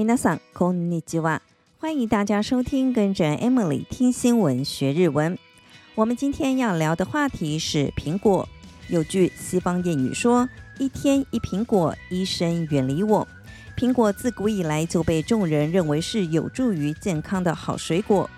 皆さんこんにちは，欢迎大家收听，跟着 Emily 听新闻学日文。我们今天要聊的话题是苹果。有句西方谚语说：“一天一苹果，医生远离我。”苹果自古以来就被众人认为是有助于健康的好水果。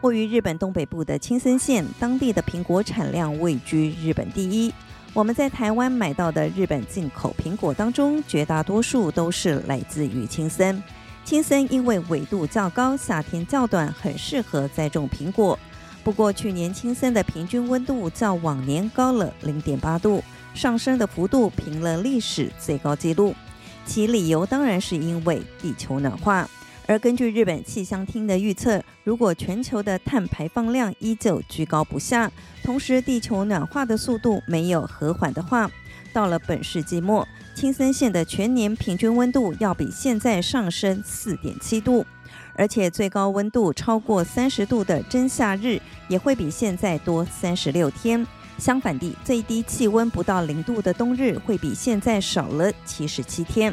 位于日本东北部的青森县，当地的苹果产量位居日本第一。我们在台湾买到的日本进口苹果当中，绝大多数都是来自于青森。 青森因为纬度较高，夏天较短，很适合栽种苹果。不过，去年青森的平均温度较往年高了零点八度，上升的幅度平了历史最高纪录。其理由当然是因为地球暖化。而根据日本气象厅的预测，如果全球的碳排放量依旧居高不下，同时地球暖化的速度没有和缓的话，到了本世纪末，青森县的全年平均温度要比现在上升四点七度，而且最高温度超过三十度的真夏日也会比现在多三十六天。相反地，最低气温不到零度的冬日会比现在少了七十七天。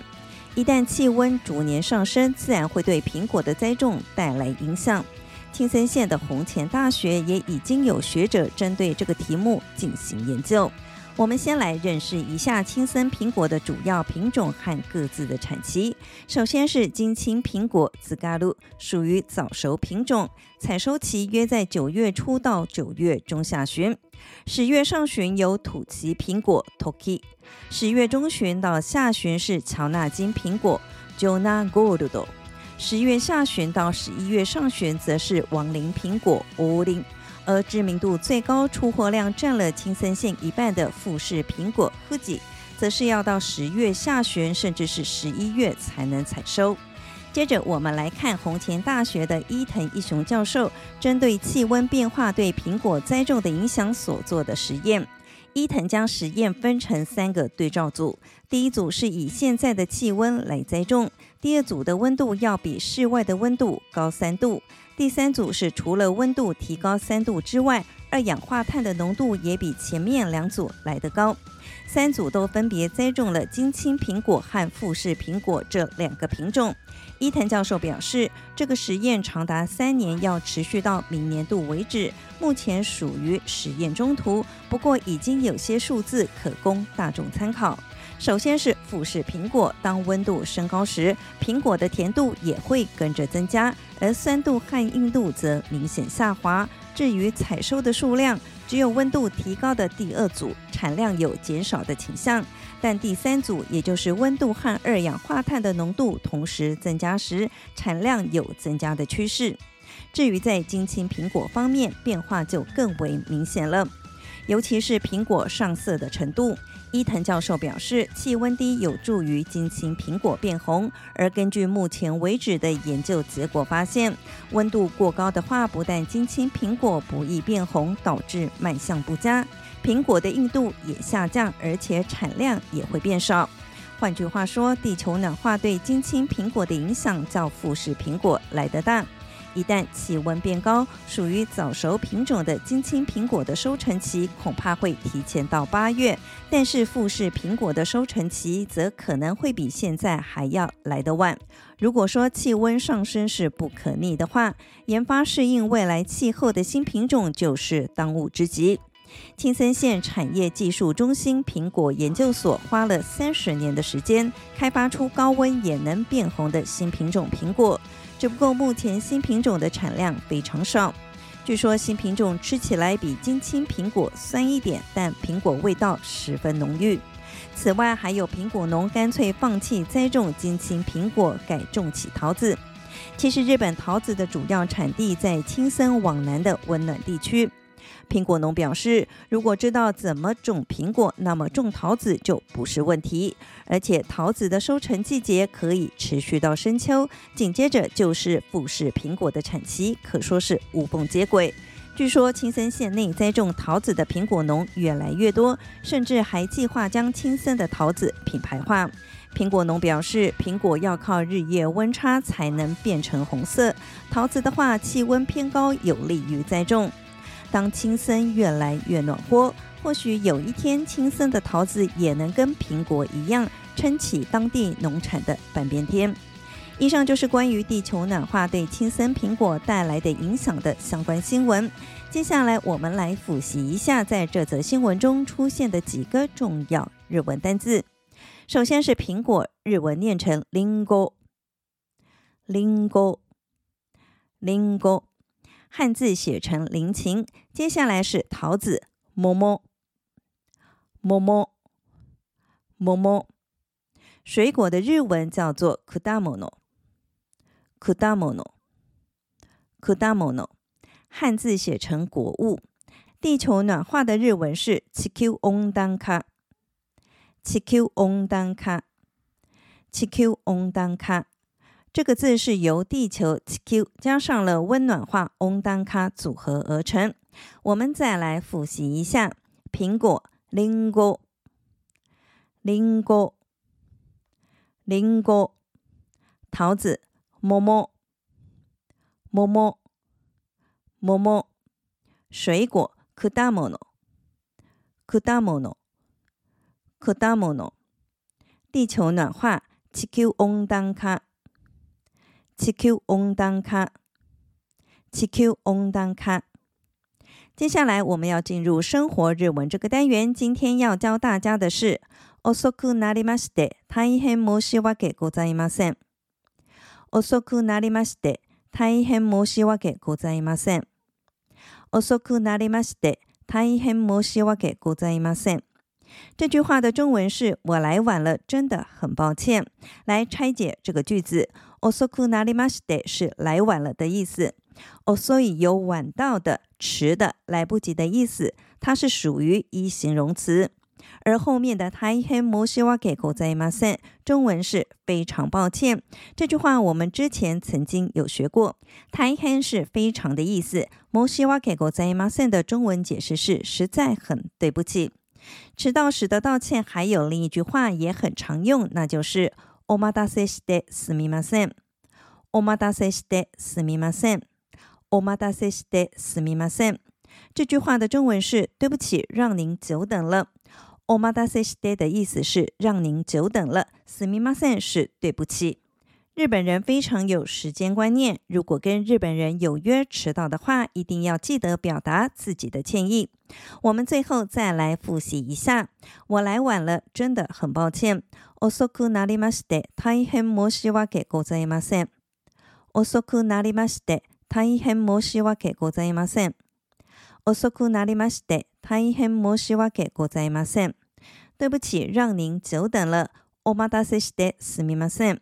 一旦气温逐年上升，自然会对苹果的栽种带来影响。青森县的弘前大学也已经有学者针对这个题目进行研究。我们先来认识一下青森苹果的主要品种和各自的产期。首先是金青苹果つがる，属于早熟品种，采收期约在九月初到九月中下旬。十月上旬有土岐苹果 Toki，十月中旬到下旬是乔纳金苹果 Jona Gold，十月下旬到十一月上旬则是王林苹果 Olin， 而知名度最高、出货量占了青森县一半的富士苹果 Fuji，则是要到十月下旬甚至是十一月才能采收。接着，我们来看弘前大学的伊藤一雄教授针对气温变化对苹果栽种的影响所做的实验。伊藤将实验分成三个对照组，第一组是以现在的气温来栽种，第二组的温度要比室外的温度高三度，第三组是除了温度提高三度之外，二氧化碳的浓度也比前面两组来得高。三组都分别栽种了金青苹果和富士苹果这两个品种。伊藤教授表示，这个实验长达三年，要持续到明年度为止。目前属于实验中途，不过已经有些数字可供大众参考。首先是富士苹果，当温度升高时，苹果的甜度也会跟着增加，而酸度和硬度则明显下滑。至于采收的数量，只有温度提高的第二组产量有减少的倾向，但第三组，也就是温度和二氧化碳的浓度同时增加时，产量有增加的趋势。至于在金青苹果方面，变化就更为明显了，尤其是苹果上色的程度。伊藤教授表示，气温低有助于金青苹果变红，而根据目前为止的研究结果发现，温度过高的话，不但金青苹果不易变红，导致卖相不佳，苹果的硬度也下降，而且产量也会变少。换句话说，地球暖化对金青苹果的影响较富士苹果来得大。一旦气温变高，属于早熟品种的金青苹果的收成期恐怕会提前到八月，但是富士苹果的收成期则可能会比现在还要来得晚。如果说气温上升是不可逆的话，研发适应未来气候的新品种就是当务之急。青森县产业技术中心苹果研究所花了三十年的时间，开发出高温也能变红的新品种苹果。只不过目前新品种的产量非常少，据说新品种吃起来比金青苹果酸一点，但苹果味道十分浓郁。此外，还有苹果农干脆放弃栽种金青苹果，改种起桃子。其实，日本桃子的主要产地在青森往南的温暖地区。苹果农表示，如果知道怎么种苹果，那么种桃子就不是问题。而且桃子的收成季节可以持续到深秋，紧接着就是富士苹果的产期，可说是无缝接轨。据说青森县内栽种桃子的苹果农越来越多，甚至还计划将青森的桃子品牌化。苹果农表示，苹果要靠日夜温差才能变成红色，桃子的话气温偏高有利于栽种。当青森越来越暖和，或许有一天青森的桃子也能跟苹果一样撑起当地农产的半边天。 以上就是关于地球暖化对青森苹果带来的影响的相关新闻。接下来，我们来复习一下在这则新闻中出现的几个重要日文单字。首先是苹果，日文念成りんご，りんご，りんご， 汉字写成菱形。接下来是桃子，もも，もも，もも。水果的日文叫做くだもの。果物，果物，汉字写成果物。地球暖化的日文是地球温暖 这个字是由地球地球加上了温暖化温暖化组合而成。我们再来复习一下：苹果，りんご，りんご，りんご，桃子。么么，么么，么么，水果，果物，果物，果物，地球暖化，地球温暖 化，地球温暖化，地球温暖化。接下来我们要进入生活日文这个单元，今天要教大家的是遅くなりまして大変申し訳ございません。遅くなりまして大変申し訳ございません。遅くなりまして大変申し訳ございません。这句话的中文是我来晚了，真的很抱歉。来拆解这个句子， 遅くなりまして是来晚了的意思。遅い有晚到的、迟的、来不及的意思，它是属于一形容词。而后面的大変申し訳ございません，中文是非常抱歉。这句话我们之前曾经有学过，大変是非常的意思，申し訳ございません的中文解释是实在很对不起。迟到时的道歉还有另一句话也很常用，那就是 お待たせしてすみません。お待たせしてすみません。お待たせしてすみません。这句话的中文是对不起，让您久等了。お待たせして的意思是让您久等了，すみません是对不起。 日本人非常有时间观念，如果跟日本人有约迟到的话，一定要记得表达自己的歉意。我们最后再来复习一下，我来晚了，真的很抱歉。遅くなりまして大変申し訳ございません。遅くなりまして大変申し訳ございません。遅くなりまして大変申し訳ございません。对不起，让您久等了。お待たせしてすみません。